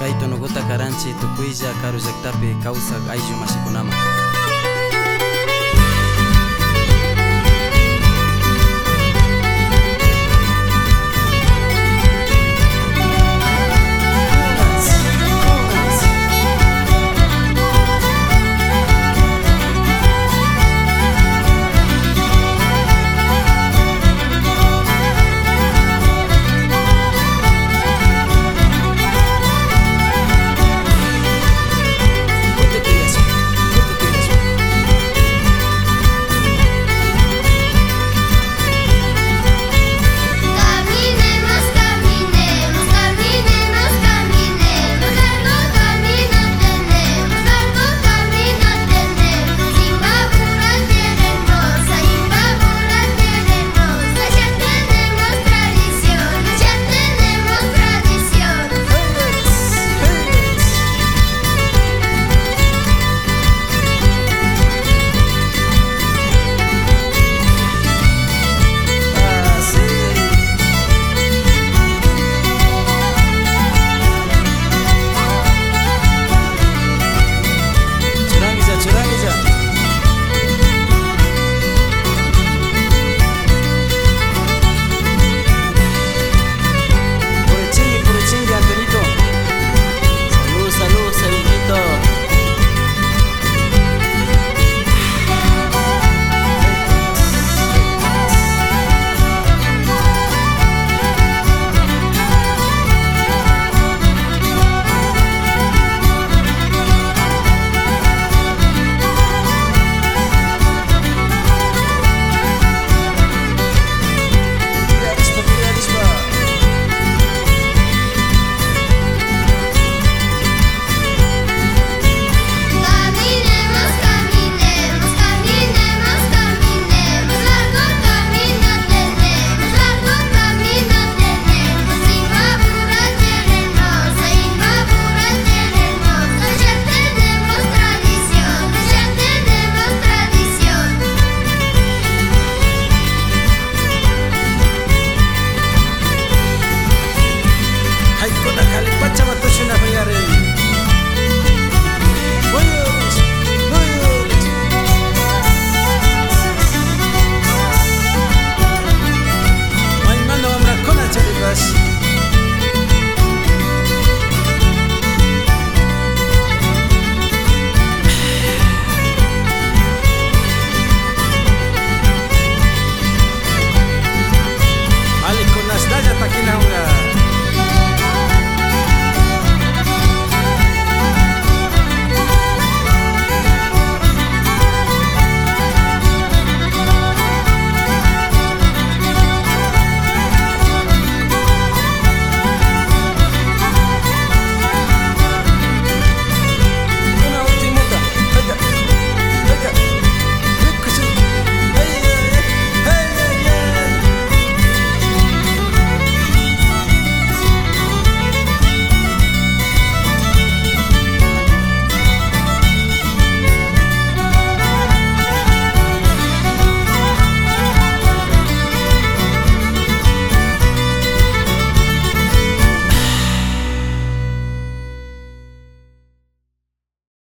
Kay karanchi karanchik karu karulllaktapi kawsak ayllu mashikunama